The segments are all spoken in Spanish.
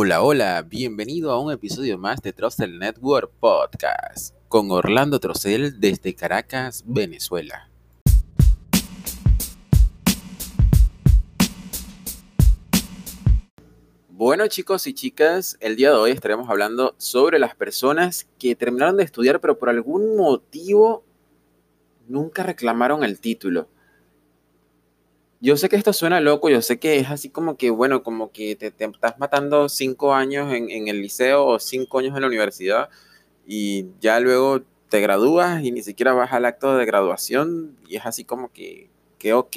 Hola, hola, bienvenido a un episodio más de Trustel Network Podcast con Orlando Trocel desde Caracas, Venezuela. Bueno chicos y chicas, el día de hoy estaremos hablando sobre las personas que terminaron de estudiar pero por algún motivo nunca reclamaron el título. Yo sé que esto suena loco, yo sé que es así como que, bueno, como que te, estás matando cinco años en, el liceo o cinco años en la universidad y ya luego te gradúas y ni siquiera vas al acto de graduación y es así como que, que ok.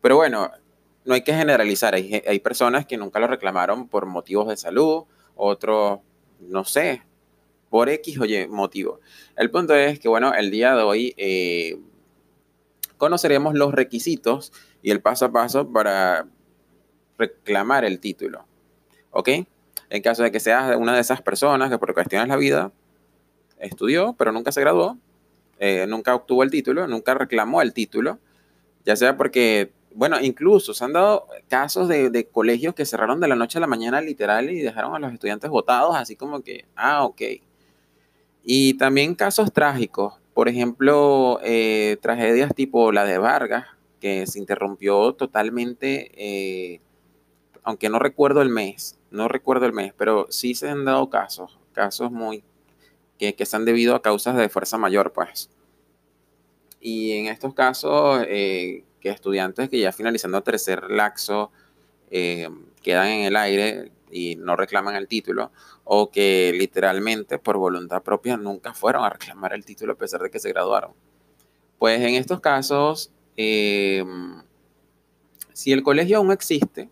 Pero bueno, no hay que generalizar, hay, hay personas que nunca lo reclamaron por motivos de salud, otros, no sé, por X o Y motivo. El punto es que, bueno, el día de hoy... Eh, conoceremos los requisitos y el paso a paso para reclamar el título. ¿Ok? En caso de que seas una de esas personas que por cuestiones de la vida estudió, pero nunca se graduó, eh, nunca obtuvo el título, nunca reclamó el título, ya sea porque, bueno, incluso se han dado casos de, de, colegios que cerraron de la noche a la mañana literal y dejaron a los estudiantes votados, así como que, ah, ok. Y también casos trágicos, por ejemplo, eh, tragedias tipo la de Vargas, que se interrumpió totalmente, eh, aunque no recuerdo el mes, no recuerdo el mes, pero sí se han dado casos, casos muy que, se han debido a causas de fuerza mayor, pues. Y en estos casos, eh, que estudiantes que ya finalizando tercer laxo quedan en el aire, y no reclaman el título, o que literalmente por voluntad propia nunca fueron a reclamar el título a pesar de que se graduaron. Pues en estos casos, em, si el colegio aún existe,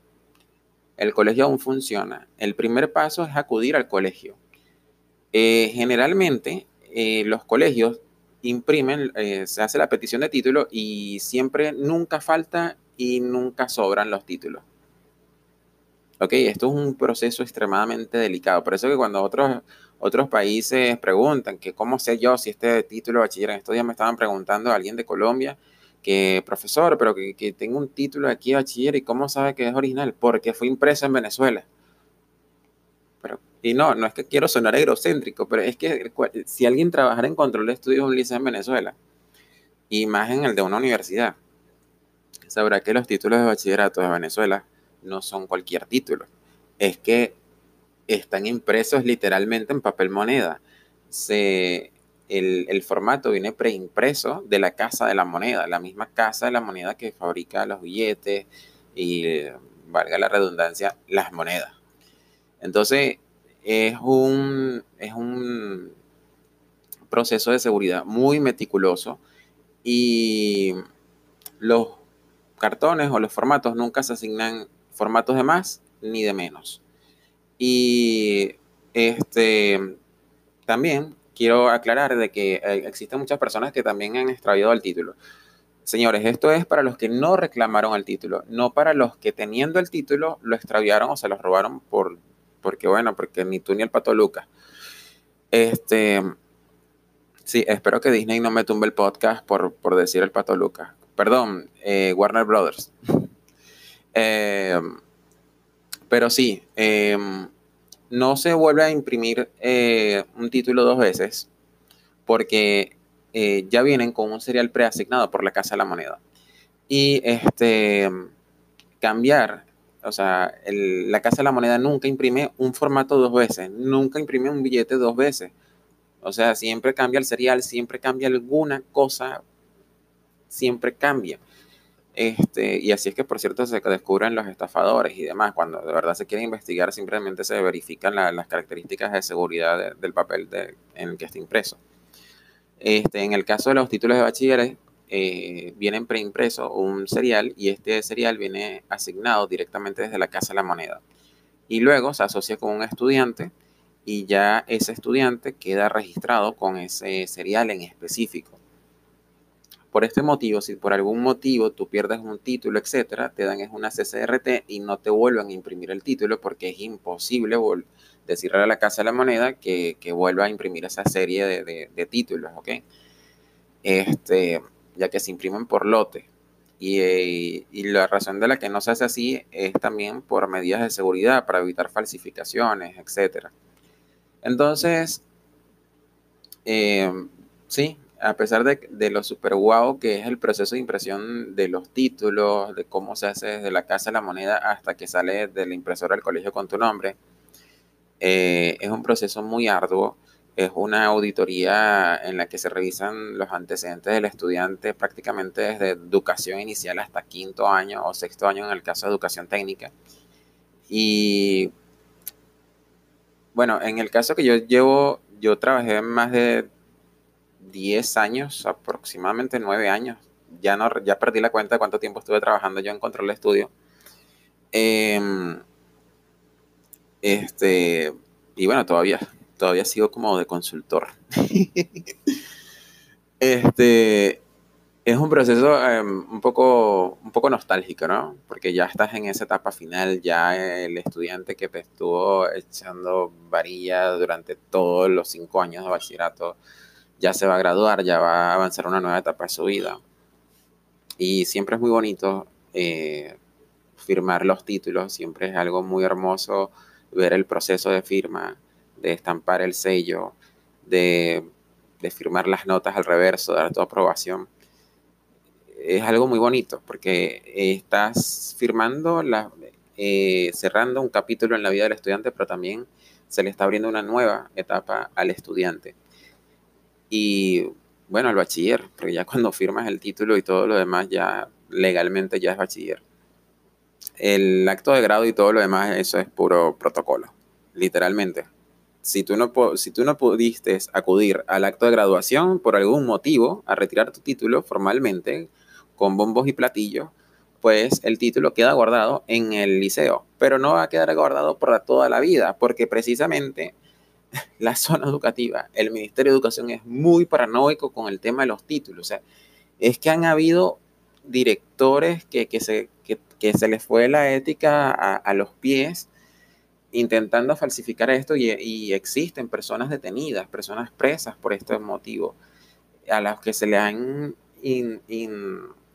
el colegio aún funciona, el primer paso es acudir al colegio. Eh, generalmente eh, los colegios imprimen, eh, se hace la petición de título y siempre nunca falta y nunca sobran los títulos. Ok, esto es un proceso extremadamente delicado. Por eso que cuando otros, otros países preguntan que cómo sé yo si este título de bachiller, en estos días me estaban preguntando a alguien de Colombia que profesor, pero que, que tengo un título aquí de bachiller y cómo sabe que es original, porque fue impreso en Venezuela. Pero, y no, no es que quiero sonar egocéntrico, pero es que si alguien trabajara en control de estudios un liceo en Venezuela, y más en el de una universidad, sabrá que los títulos de bachillerato de Venezuela no son cualquier título. Es que están impresos literalmente en papel moneda. Se, el, formato viene preimpreso de la casa de la moneda, la misma casa de la moneda que fabrica los billetes y, valga la redundancia, las monedas. Entonces, es un, es un proceso de seguridad muy meticuloso y los cartones o los formatos nunca se asignan formatos de más ni de menos. Y este también quiero aclarar de que eh, existen muchas personas que también han extraviado el título. Señores, esto es para los que no reclamaron el título, no para los que teniendo el título lo extraviaron o se lo robaron por, porque bueno, porque ni tú ni el Pato Lucas. Este, sí, espero que Disney no me tumbe el podcast por, por decir el Pato Lucas. Perdón, eh, Warner Brothers. Em, pero sí, em, no se vuelve a imprimir eh, un título dos veces porque eh, ya vienen con un serial preasignado por la Casa de la Moneda. Y este, cambiar, o sea, la Casa de la Moneda nunca imprime un formato dos veces, nunca imprime un billete dos veces. O sea, siempre cambia el serial, siempre cambia alguna cosa, siempre cambia. Este, y así es que, por cierto, se descubren los estafadores y demás. Cuando de verdad se quiere investigar, simplemente se verifican las características de seguridad del papel en el que está impreso. Este, en el caso de los títulos de bachilleres, eh, vienen preimpreso un serial y este serial viene asignado directamente desde la Casa de la Moneda. Y luego se asocia con un estudiante y ya ese estudiante queda registrado con ese serial en específico. Por este motivo, si por algún motivo tú pierdes un título, etcétera, te dan es una CCRT y no te vuelvan a imprimir el título porque es imposible decirle a la Casa de la Moneda que, vuelva a imprimir esa serie de, títulos, ¿ok? Este, ya que se imprimen por lote. Y, la razón de la que no se hace así es también por medidas de seguridad para evitar falsificaciones, etc. Entonces, eh, sí, a pesar de, de, lo super guau que es el proceso de impresión de los títulos, de cómo se hace desde la casa de la moneda hasta que sale de la impresora del colegio con tu nombre, eh, es un proceso muy arduo es una auditoría en la que se revisan los antecedentes del estudiante prácticamente desde educación inicial hasta quinto año o sexto año en el caso de educación técnica. Y bueno, en el caso que yo llevo, yo trabajé más de 10 años, aproximadamente 9 años. Ya, no, ya perdí la cuenta de cuánto tiempo estuve trabajando yo en control de estudio. Em, este, y bueno, todavía todavía sigo como de consultor. este es un proceso em, un, poco, un poco nostálgico, ¿no? Porque ya estás en esa etapa final, ya el estudiante que te estuvo echando varilla durante todos los cinco años de bachillerato ya se va a graduar, ya va a avanzar una nueva etapa de su vida. Y siempre es muy bonito eh, firmar los títulos, siempre es algo muy hermoso ver el proceso de firma de estampar el sello, de, firmar las notas al reverso, dar tu aprobación. Es algo muy bonito porque estás firmando, la, eh, cerrando un capítulo en la vida del estudiante, pero también se le está abriendo una nueva etapa al estudiante. Y bueno, al bachiller, porque ya cuando firmas el título y todo lo demás, ya legalmente ya es bachiller. El acto de grado y todo lo demás, eso es puro protocolo, literalmente si tú, no, si tú no pudiste acudir al acto de graduación por algún motivo a retirar tu título formalmente con bombos y platillos, pues el título queda guardado en el liceo, pero no va a quedar guardado por toda la vida, porque precisamente la zona educativa, el Ministerio de Educación es muy paranoico con el tema de los títulos. O sea, es que han habido directores que, se, que, se les fue la ética a, a los pies intentando falsificar esto y, existen personas detenidas, personas presas por este motivo, a las que se le han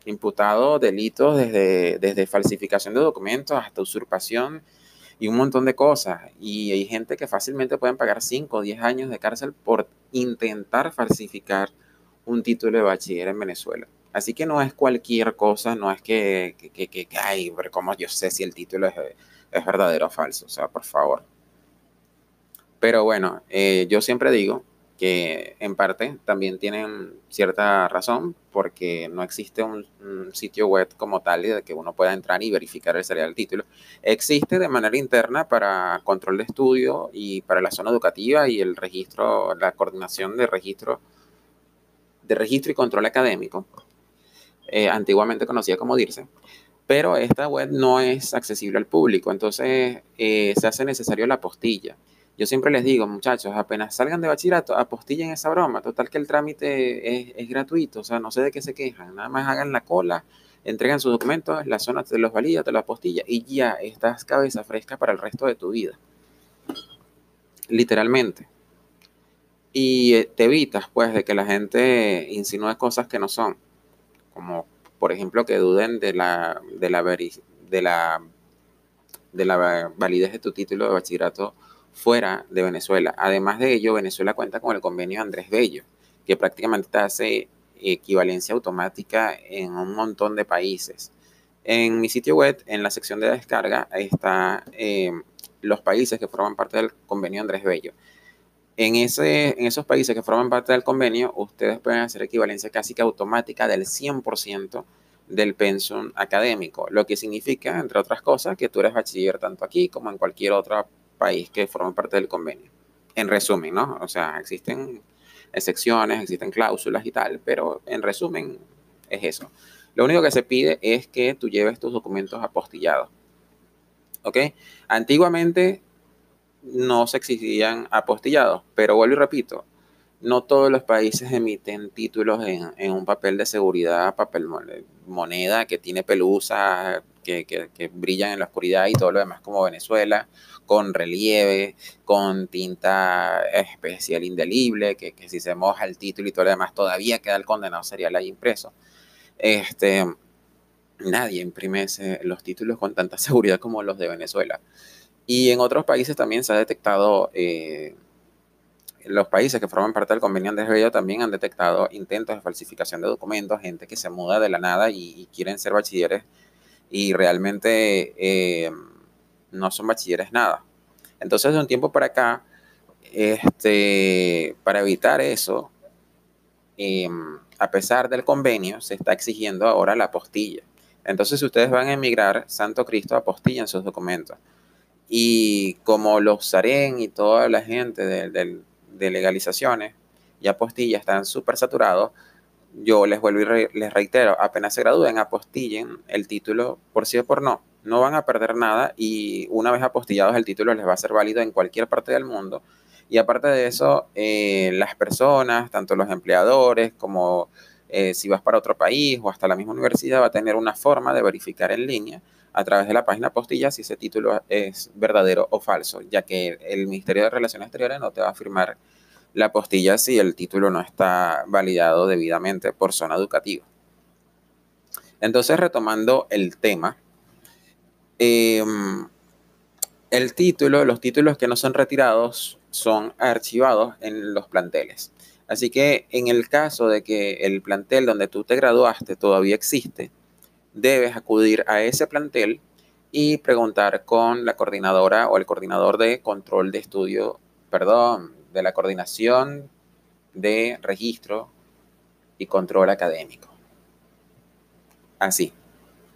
imputado delitos desde, desde falsificación de documentos hasta usurpación y un montón de cosas. Y hay gente que fácilmente pueden pagar 5 o 10 años de cárcel por intentar falsificar un título de bachiller en Venezuela. Así que no es cualquier cosa, no es que, que, que, ay, como yo sé si el título es es verdadero o falso, o sea, por favor. Pero bueno, eh, yo siempre digo que en parte también tienen cierta razón porque no existe un, sitio web como tal de que uno pueda entrar y verificar el serial del título. Existe de manera interna para control de estudio y para la zona educativa y el registro, la coordinación de registro, de registro y control académico, eh, antiguamente conocida como DIRSE pero esta web no es accesible al público, entonces eh, se hace necesario la apostilla. Yo siempre les digo, muchachos, apenas salgan de bachillerato, apostillen esa broma, total que el trámite es, gratuito, o sea, no sé de qué se quejan, nada más hagan la cola, entregan sus documentos, la zona te los valida, te los apostilla y ya estás cabeza fresca para el resto de tu vida. Literalmente. Y eh, te evitas, pues, de que la gente insinúe cosas que no son, como por ejemplo, que duden de la, de la, de la, de la validez de tu título de bachillerato fuera de Venezuela. Además de ello, Venezuela cuenta con el convenio Andrés Bello, que prácticamente te hace equivalencia automática en un montón de países. En mi sitio web, en la sección de descarga, está eh, los países que forman parte del convenio Andrés Bello. En, ese, en esos países que forman parte del convenio, ustedes pueden hacer equivalencia casi que automática del 100% del pensum académico, lo que significa, entre otras cosas, que tú eres bachiller tanto aquí como en cualquier otro país que forma parte del convenio. En resumen, ¿no? O sea, existen excepciones, existen cláusulas y tal, pero en resumen es eso. Lo único que se pide es que tú lleves tus documentos apostillados. ¿Ok? Antiguamente no se exigían apostillados, pero vuelvo y repito, no todos los países emiten títulos en, un papel de seguridad, papel moneda que tiene pelusa, que, que, brillan en la oscuridad y todo lo demás como Venezuela, con relieve, con tinta especial indelible, que, si se moja el título y todo lo demás todavía queda el condenado serial ahí impreso. Este, nadie imprime los títulos con tanta seguridad como los de Venezuela. Y en otros países también se ha detectado, eh, los países que forman parte del convenio Andrés Bello también han detectado intentos de falsificación de documentos, gente que se muda de la nada y, quieren ser bachilleres y realmente eh, no son bachilleres nada. Entonces, de un tiempo para acá, este, para evitar eso, em, a pesar del convenio, se está exigiendo ahora la apostilla. Entonces, si ustedes van a emigrar, Santo Cristo en sus documentos. Y como los SAREN y toda la gente de, legalizaciones y apostilla están súper saturados, yo les vuelvo y les reitero, apenas se gradúen, apostillen el título por sí o por no. No van a perder nada y una vez apostillados el título les va a ser válido en cualquier parte del mundo. Y aparte de eso, eh, las personas, tanto los empleadores como eh, si vas para otro país o hasta la misma universidad, va a tener una forma de verificar en línea a través de la página postilla si ese título es verdadero o falso, ya que el Ministerio de Relaciones Exteriores no te va a firmar la postilla si el título no está validado debidamente por zona educativa. Entonces, retomando el tema, em, el título, los títulos que no son retirados son archivados en los planteles. Así que en el caso de que el plantel donde tú te graduaste todavía existe, debes acudir a ese plantel y preguntar con la coordinadora o el coordinador de control de estudio, perdón, de la coordinación de registro y control académico. Así,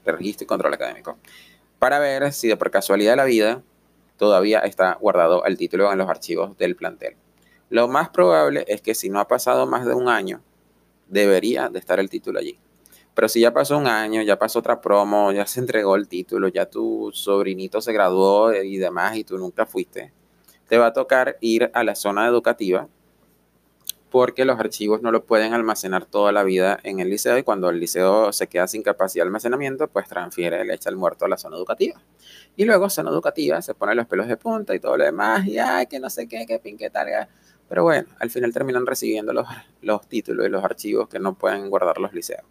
de registro y control académico. Para ver si de por casualidad de la vida todavía está guardado el título en los archivos del plantel. Lo más probable es que si no ha pasado más de un año, debería de estar el título allí. Pero si ya pasó un año, ya pasó otra promo, ya se entregó el título, ya tu sobrinito se graduó y demás y tú nunca fuiste, te va a tocar ir a la zona educativa porque los archivos no lo pueden almacenar toda la vida en el liceo y cuando el liceo se queda sin capacidad de almacenamiento, pues transfiere, le echa el muerto a la zona educativa. Y luego zona educativa se pone los pelos de punta y todo lo demás y ay, que no sé qué, que pin, que tal. Pero bueno, al final terminan recibiendo los, los títulos y los archivos que no pueden guardar los liceos.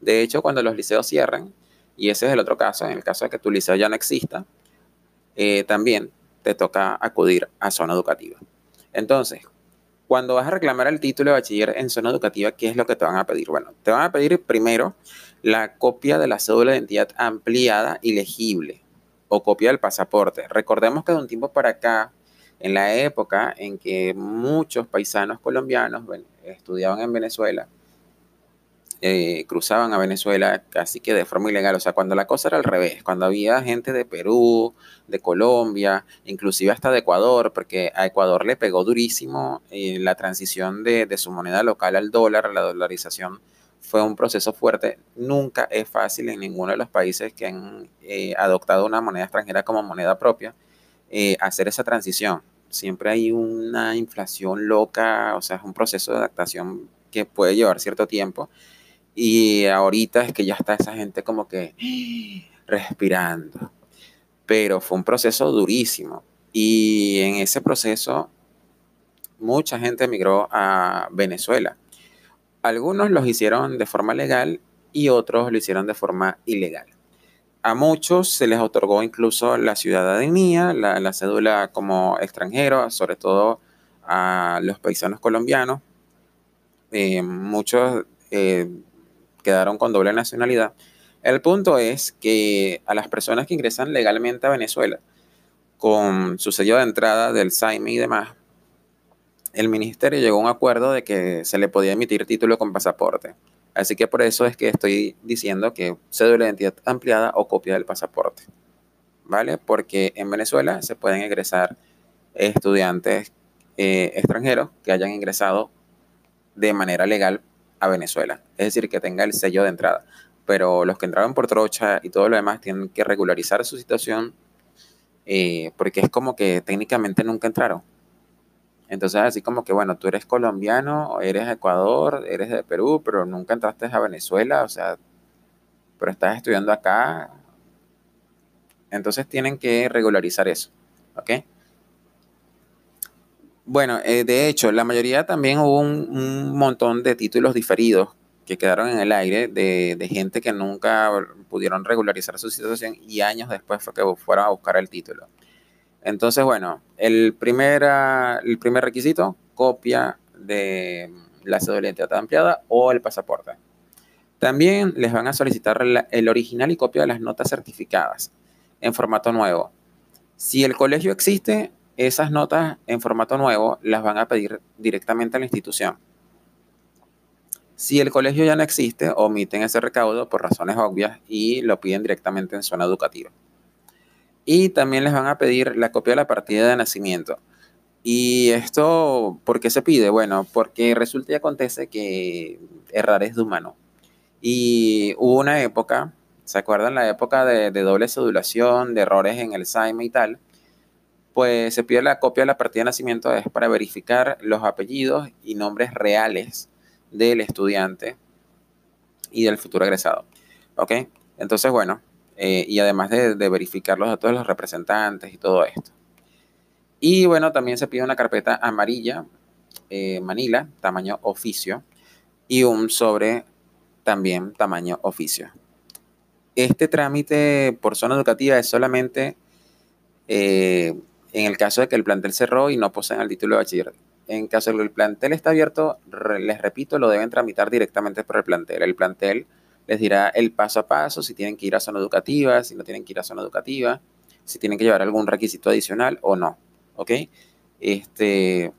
De hecho, cuando los liceos cierran, y ese es el otro caso, en el caso de que tu liceo ya no exista, eh, también te toca acudir a zona educativa. Entonces, cuando vas a reclamar el título de bachiller en zona educativa, ¿qué es lo que te van a pedir? Bueno, te van a pedir primero la copia de la cédula de identidad ampliada y legible o copia del pasaporte. Recordemos que de un tiempo para acá, en la época en que muchos paisanos colombianos estudiaban en Venezuela, eh, cruzaban a Venezuela casi que de forma ilegal. O sea, cuando la cosa era al revés, cuando había gente de Perú, de Colombia, inclusive hasta de Ecuador, porque a Ecuador le pegó durísimo eh, la transición de, su moneda local al dólar, la dolarización fue un proceso fuerte. Nunca es fácil en ninguno de los países que han eh, adoptado una moneda extranjera como moneda propia hacer esa transición. Siempre hay una inflación loca, o sea, es un proceso de adaptación que puede llevar cierto tiempo y ahorita es que ya está esa gente como que respirando. Pero fue un proceso durísimo. Y en ese proceso mucha gente emigró a Venezuela. Algunos los hicieron de forma legal y otros lo hicieron de forma ilegal. A muchos se les otorgó incluso la ciudadanía, la, cédula como extranjero, sobre todo a los paisanos colombianos. Eh, muchos eh, quedaron con doble nacionalidad. El punto es que a las personas que ingresan legalmente a Venezuela con su sello de entrada del SAIME y demás, el ministerio llegó a un acuerdo de que se le podía emitir título con pasaporte. Así que por eso es que estoy diciendo que cédula de identidad ampliada o copia del pasaporte. ¿Vale? Porque en Venezuela se pueden ingresar estudiantes eh, extranjeros que hayan ingresado de manera legal a Venezuela, es decir, que tenga el sello de entrada. Pero los que entraron por trocha y todo lo demás tienen que regularizar su situación eh, porque es como que técnicamente nunca entraron. Entonces, así como que, bueno, tú eres colombiano, eres de Ecuador, eres de Perú, pero nunca entraste a Venezuela, o sea, pero estás estudiando acá. Entonces tienen que regularizar eso, ¿ok? Bueno, eh, de hecho, la mayoría también hubo un, montón de títulos diferidos que quedaron en el aire de, gente que nunca pudieron regularizar su situación y años después fue que fueron a buscar el título. Entonces, bueno, el primer, el primer requisito, copia de la cédula de identidad ampliada o el pasaporte. También les van a solicitar el original y copia de las notas certificadas en formato nuevo. Si el colegio existe, esas notas en formato nuevo las van a pedir directamente a la institución. Si el colegio ya no existe, omiten ese recaudo por razones obvias y lo piden directamente en zona educativa. Y también les van a pedir la copia de la partida de nacimiento. ¿Y esto por qué se pide? Bueno, porque resulta y acontece que errar es de humano. Y hubo una época, ¿se acuerdan la época de, doble sedulación, de errores en SAIME y tal? Pues se pide la copia de la partida de nacimiento es para verificar los apellidos y nombres reales del estudiante y del futuro egresado. ¿Ok? Entonces, bueno, eh, y además de, verificar los datos de los representantes y todo esto. Y bueno, también se pide una carpeta amarilla, eh, Manila, tamaño oficio, y un sobre también tamaño oficio. Este trámite por zona educativa es solamente eh, en el caso de que el plantel cerró y no poseen el título de bachiller. En caso de que el plantel está abierto, les repito, lo deben tramitar directamente por el plantel. El plantel les dirá el paso a paso, si tienen que ir a zona educativa, si no tienen que ir a zona educativa, si tienen que llevar algún requisito adicional o no. ¿Ok? Este,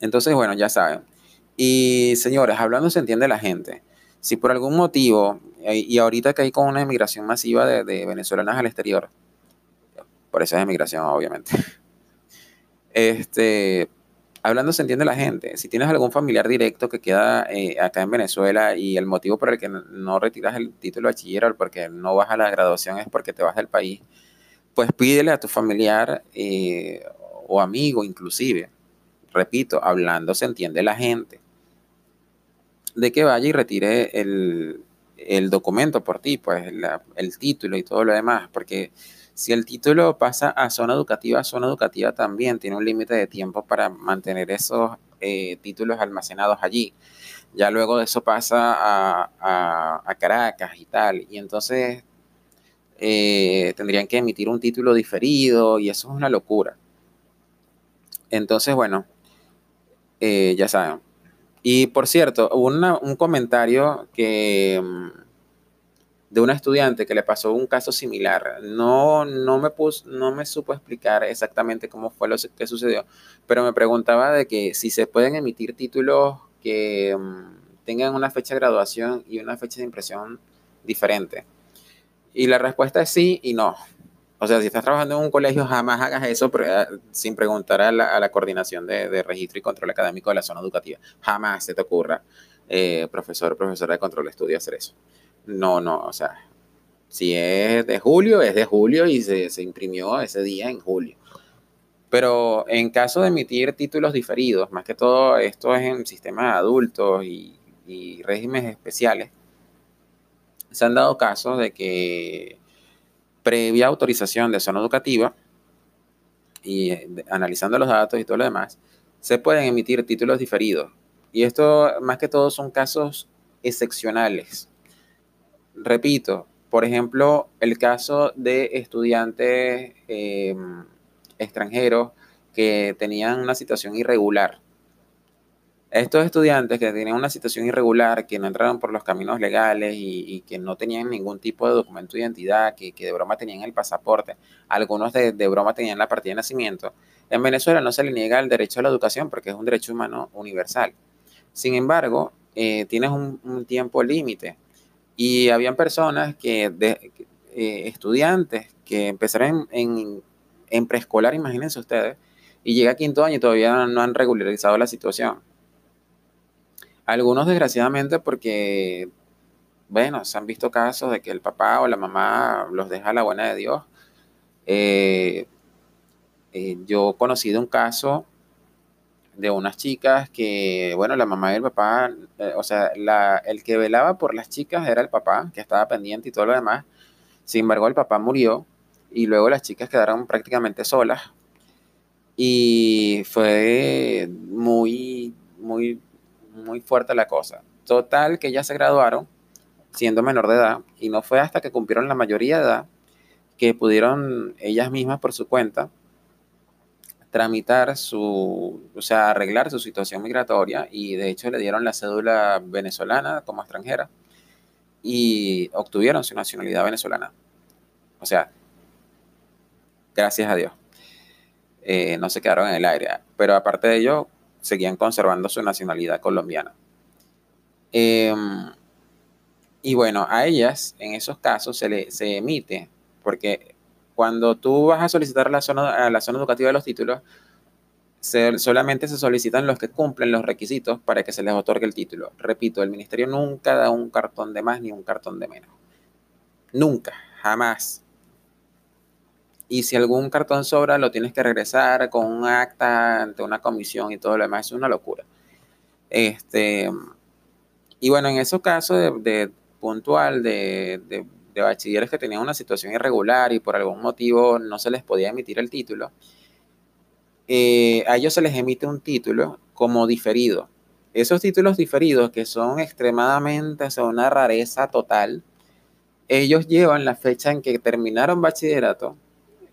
entonces, bueno, ya saben. Y señores, hablando se entiende la gente. Si por algún motivo, y ahorita que hay con una emigración masiva de, de venezolanas al exterior, por eso es emigración, obviamente. Este, hablando se entiende la gente. Si tienes algún familiar directo que queda eh, acá en Venezuela y el motivo por el que no retiras el título de bachiller o porque no vas a la graduación es porque te vas del país, pues pídele a tu familiar eh, o amigo inclusive, repito, hablando se entiende la gente, de que vaya y retire el, documento por ti, pues el título y todo lo demás, porque si el título pasa a zona educativa, zona educativa también tiene un límite de tiempo para mantener esos eh, títulos almacenados allí. Ya luego de eso pasa a, Caracas y tal. Y entonces eh, tendrían que emitir un título diferido y eso es una locura. Entonces, bueno, eh, ya saben. Y por cierto, hubo un comentario que mm, de una estudiante que le pasó un caso similar. No, no, me no me supo explicar exactamente cómo fue lo que sucedió, pero me preguntaba de que si se pueden emitir títulos que mm, tengan una fecha de graduación y una fecha de impresión diferente. Y la respuesta es sí y no. O sea, si estás trabajando en un colegio, jamás hagas eso eh, sin preguntar a la, coordinación de, registro y control académico de la zona educativa. Jamás se te ocurra, eh, profesor profesora de control de estudio, hacer eso. No, no, o sea, si es de julio, es de julio y se, imprimió ese día en julio. Pero en caso de emitir títulos diferidos, más que todo esto es en sistemas adultos y, regímenes especiales, se han dado casos de que previa autorización de zona educativa y eh, analizando los datos y todo lo demás, se pueden emitir títulos diferidos. Y esto más que todo son casos excepcionales repito, por ejemplo, el caso de estudiantes em, extranjeros que tenían una situación irregular. Estos estudiantes que tenían una situación irregular, que no entraron por los caminos legales y, que no tenían ningún tipo de documento de identidad, que, de broma tenían el pasaporte, algunos de, broma tenían la partida de nacimiento, en Venezuela no se le niega el derecho a la educación porque es un derecho humano universal. Sin embargo, eh, tienes un tiempo límite y habían personas que, de, eh, estudiantes que empezaron en, en, preescolar, imagínense ustedes, y llega a quinto año y todavía no han regularizado la situación. Algunos desgraciadamente porque, bueno, se han visto casos de que el papá o la mamá los deja a la buena de Dios. Eh, eh, yo he conocido un caso de unas chicas que, bueno, la mamá y el papá, eh, o sea, el que velaba por las chicas era el papá, que estaba pendiente y todo lo demás. Sin embargo, el papá murió y luego las chicas quedaron prácticamente solas. Y fue muy, muy, muy fuerte la cosa. Total, que ya se graduaron siendo menor de edad y no fue hasta que cumplieron la mayoría de edad que pudieron ellas mismas por su cuenta tramitar su, o sea, arreglar su situación migratoria y de hecho le dieron la cédula venezolana como extranjera y obtuvieron su nacionalidad venezolana. O sea, gracias a Dios. Eh, no se quedaron en el aire. Pero aparte de ello, seguían conservando su nacionalidad colombiana. Em, y bueno, a ellas, en esos casos, se, le, se emite, porque cuando tú vas a solicitar la zona, a la zona educativa de los títulos, solamente se solicitan los que cumplen los requisitos para que se les otorgue el título. Repito, el ministerio nunca da un cartón de más ni un cartón de menos. Nunca, jamás. Y si algún cartón sobra, lo tienes que regresar con un acta ante una comisión y todo lo demás. Es una locura. Este, y bueno, en esos casos de, puntual de, de, bachilleres que tenían una situación irregular y por algún motivo no se les podía emitir el título, eh, a ellos se les emite un título como diferido. Esos títulos diferidos, que son extremadamente, son una rareza total, ellos llevan la fecha en que terminaron bachillerato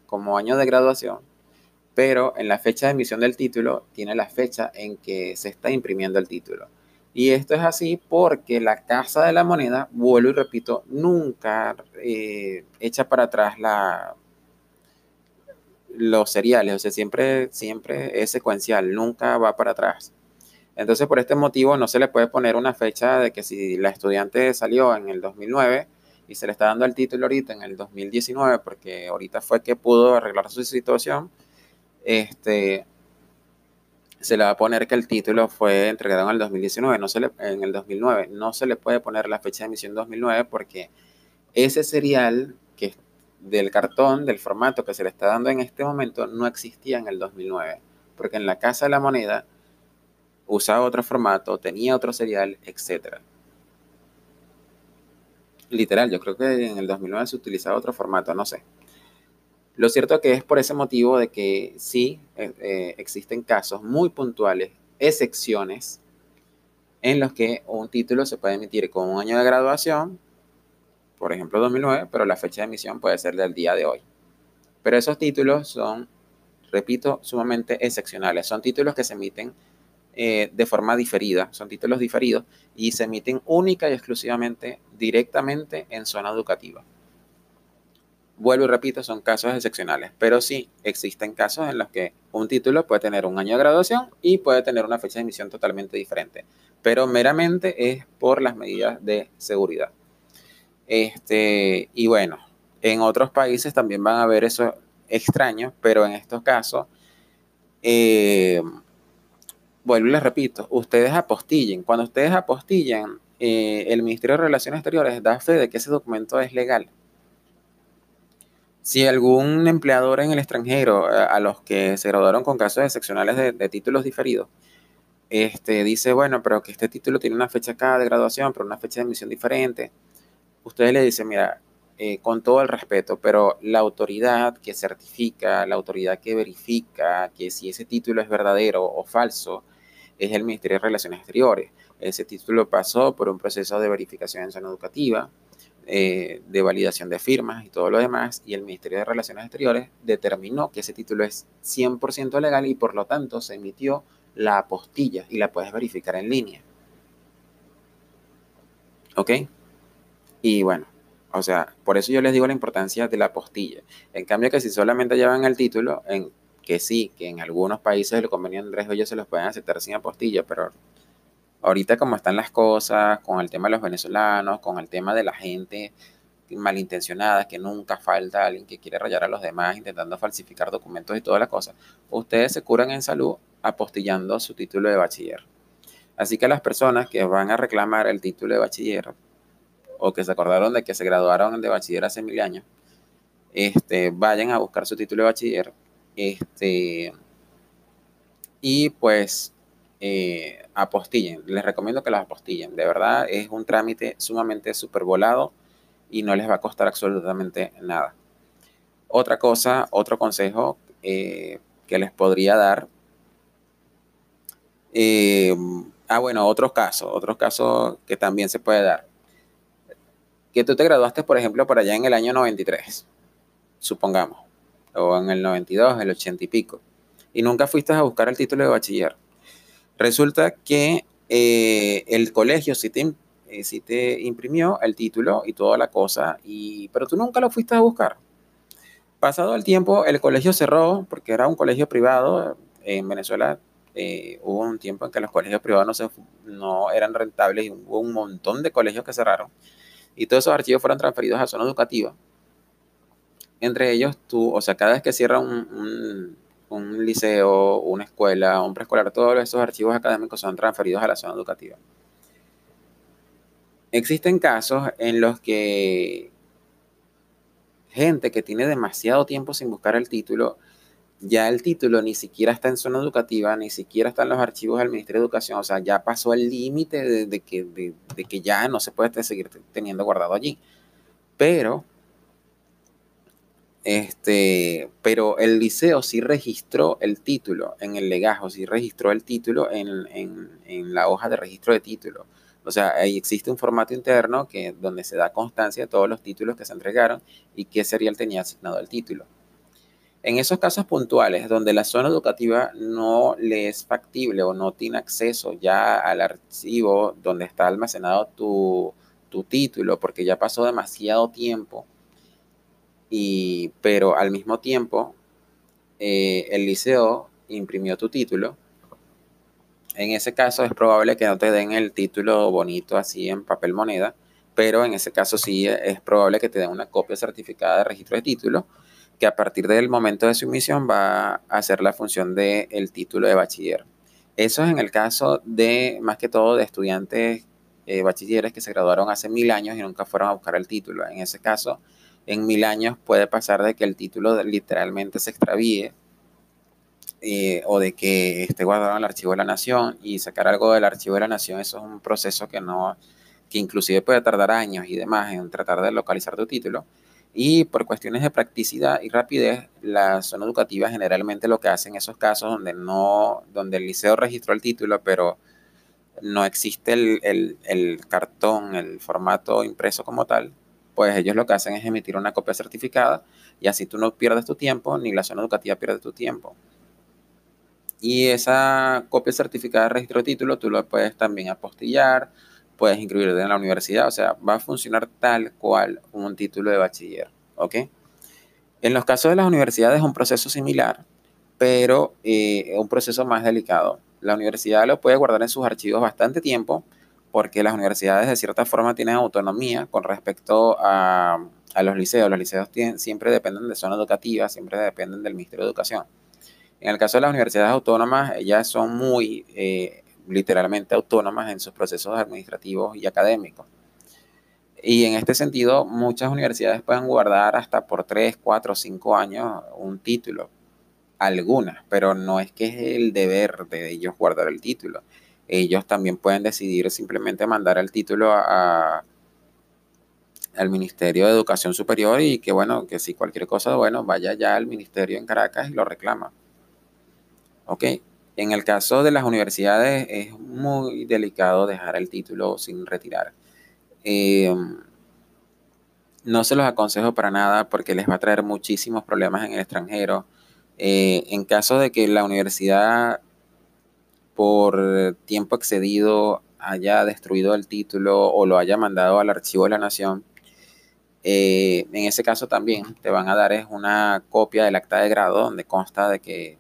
como año de graduación, pero en la fecha de emisión del título tiene la fecha en que se está imprimiendo el título. Y esto es así porque la Casa de la Moneda, vuelvo y repito, nunca eh, echa para atrás la, los seriales, o sea, siempre, siempre es secuencial, nunca va para atrás. Entonces, por este motivo, no se le puede poner una fecha de que si la estudiante salió en el 2009 y se le está dando el título ahorita en el 2019, porque ahorita fue que pudo arreglar su situación, este, se le va a poner que el título fue entregado en el 2019, no se le, en el 2009. No se le puede poner la fecha de emisión 2009 porque ese serial que del cartón, del formato que se le está dando en este momento, no existía en el 2009, porque en la Casa de la Moneda usaba otro formato, tenía otro serial, etc. Literal, yo creo que en el 2009 se utilizaba otro formato, no sé. Lo cierto que es por ese motivo de que sí eh, eh, existen casos muy puntuales, excepciones, en los que un título se puede emitir con un año de graduación por ejemplo 2009, pero la fecha de emisión puede ser del día de hoy. Pero esos títulos son, repito, sumamente excepcionales. Son títulos que se emiten eh, de forma diferida, son títulos diferidos y se emiten única y exclusivamente directamente en zona educativa. Vuelvo y repito, son casos excepcionales, pero sí existen casos en los que un título puede tener un año de graduación y puede tener una fecha de emisión totalmente diferente, pero meramente es por las medidas de seguridad. Este, y bueno, en otros países también van a ver eso extraño, pero en estos casos, eh, vuelvo y les repito, ustedes apostillen. Cuando ustedes apostillan, eh, el Ministerio de Relaciones Exteriores da fe de que ese documento es legal. Si algún empleador en el extranjero, a, los que se graduaron con casos excepcionales de, de, títulos diferidos, este, dice, bueno, pero que este título tiene una fecha acá de graduación, pero una fecha de emisión diferente, ustedes le dicen, mira, eh, con todo el respeto, pero la autoridad que certifica, la autoridad que verifica que si ese título es verdadero o falso, es el Ministerio de Relaciones Exteriores. Ese título pasó por un proceso de verificación en zona educativa, eh, de validación de firmas y todo lo demás, y el Ministerio de Relaciones Exteriores determinó que ese título es 100% legal y por lo tanto se emitió la apostilla y la puedes verificar en línea. ¿Ok? Y bueno, o sea, por eso yo les digo la importancia de la postilla. En cambio que si solamente llevan el título, en que sí, que en algunos países el convenio de Andrés ellos se los pueden aceptar sin apostilla, pero ahorita como están las cosas, con el tema de los venezolanos, con el tema de la gente malintencionada, que nunca falta alguien que quiere rayar a los demás intentando falsificar documentos y toda la cosa, ustedes se curan en salud apostillando su título de bachiller. Así que las personas que van a reclamar el título de bachiller o que se acordaron de que se graduaron de bachiller hace mil años, este, vayan a buscar su título de bachiller. Este, y pues eh, apostillen. Les recomiendo que las apostillen. De verdad es un trámite sumamente super volado y no les va a costar absolutamente nada. Otra cosa, otro consejo eh, que les podría dar, eh, Ah, bueno, otros casos, otros casos que también se puede dar. Que tú te graduaste, por ejemplo, por allá en el año 93, supongamos, o en el 92, el 80 y pico, y nunca fuiste a buscar el título de bachiller. Resulta que eh, el colegio sí te, eh, te, imprimió el título y toda la cosa, y, pero tú nunca lo fuiste a buscar. Pasado el tiempo, el colegio cerró porque era un colegio privado. En Venezuela eh, hubo un tiempo en que los colegios privados no, no eran rentables y hubo un montón de colegios que cerraron. Y todos esos archivos fueron transferidos a zona educativa. Entre ellos, tú, o sea, cada vez que cierra un liceo, una escuela, un preescolar, todos esos archivos académicos son transferidos a la zona educativa. Existen casos en los que gente que tiene demasiado tiempo sin buscar el título, ya el título ni siquiera está en zona educativa, ni siquiera está en los archivos del Ministerio de Educación, o sea, ya pasó el límite de, que, de, que ya no se puede seguir teniendo guardado allí. Pero, este, pero el liceo sí registró el título en el legajo, sí registró el título en, en la hoja de registro de título. O sea, ahí existe un formato interno que, donde se da constancia de todos los títulos que se entregaron y qué serial tenía asignado el título. En esos casos puntuales donde la zona educativa no le es factible o no tiene acceso ya al archivo donde está almacenado tu, título porque ya pasó demasiado tiempo, pero al mismo tiempo eh, el liceo imprimió tu título, en ese caso es probable que no te den el título bonito así en papel moneda, pero en ese caso sí es probable que te den una copia certificada de registro de título, que a partir del momento de su emisión va a hacer la función del el título de bachiller. Eso es en el caso de, más que todo, de estudiantes eh, bachilleres que se graduaron hace mil años y nunca fueron a buscar el título. En ese caso, en mil años puede pasar de que el título literalmente se extravíe eh, o de que esté guardado en el archivo de la nación y sacar algo del archivo de la nación, eso es un proceso que no, que inclusive puede tardar años y demás en tratar de localizar tu título. Y por cuestiones de practicidad y rapidez, la zona educativa generalmente lo que hace en esos casos donde no, donde el liceo registró el título, pero no existe el, el, el cartón, el formato impreso como tal, pues ellos lo que hacen es emitir una copia certificada y así tú no pierdes tu tiempo, ni la zona educativa pierde tu tiempo. Y esa copia certificada de registro de título tú lo puedes también apostillar, puedes inscribirte en la universidad, o sea, va a funcionar tal cual un título de bachiller, ¿ok? En los casos de las universidades es un proceso similar, pero eh, un proceso más delicado. La universidad lo puede guardar en sus archivos bastante tiempo, porque las universidades de cierta forma tienen autonomía con respecto a, a los liceos. Los liceos siempre dependen de zona educativa, siempre dependen del Ministerio de Educación. En el caso de las universidades autónomas, ellas son muy eh, literalmente autónomas en sus procesos administrativos y académicos. Y en este sentido, muchas universidades pueden guardar hasta por 3, 4, 5 años un título. Algunas, pero no es que es el deber de ellos guardar el título. Ellos también pueden decidir simplemente mandar el título a, al Ministerio de Educación Superior y que bueno, que si cualquier cosa, bueno, vaya ya al ministerio en Caracas y lo reclama. ¿ok? En el caso de las universidades es muy delicado dejar el título sin retirar. Em, no se los aconsejo para nada porque les va a traer muchísimos problemas en el extranjero. Eh, en caso de que la universidad por tiempo excedido haya destruido el título o lo haya mandado al archivo de la nación, eh, en ese caso también te van a dar es una copia del acta de grado donde consta de que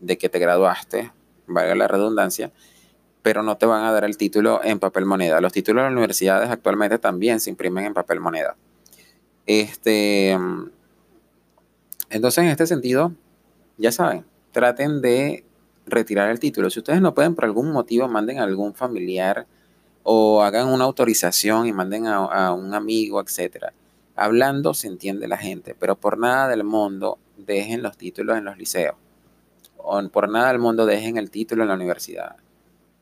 de que te graduaste, valga la redundancia, pero no te van a dar el título en papel moneda. Los títulos de las universidades actualmente también se imprimen en papel moneda. Este, entonces, en este sentido, ya saben, traten de retirar el título. Si ustedes no pueden por algún motivo, manden a algún familiar o hagan una autorización y manden a, un amigo, etc. Hablando se entiende la gente, pero por nada del mundo dejen los títulos en los liceos por nada del mundo dejen el título en la universidad.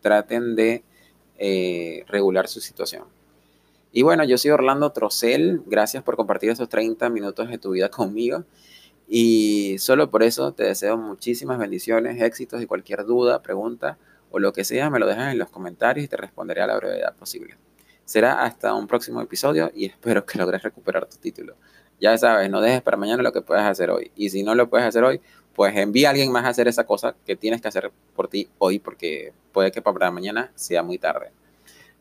Traten de eh, regular su situación. Y bueno, yo soy Orlando Trocel. Gracias por compartir esos 30 minutos de tu vida conmigo. Y solo por eso te deseo muchísimas bendiciones, éxitos y cualquier duda, pregunta o lo que sea, me lo dejas en los comentarios y te responderé a la brevedad posible. Será hasta un próximo episodio y espero que logres recuperar tu título. Ya sabes, no dejes para mañana lo que puedes hacer hoy. Y si no lo puedes hacer hoy, pues envía a alguien más a hacer esa cosa que tienes que hacer por ti hoy porque puede que para mañana sea muy tarde.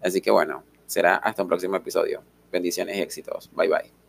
Así que bueno, será hasta un próximo episodio. Bendiciones y éxitos. Bye bye.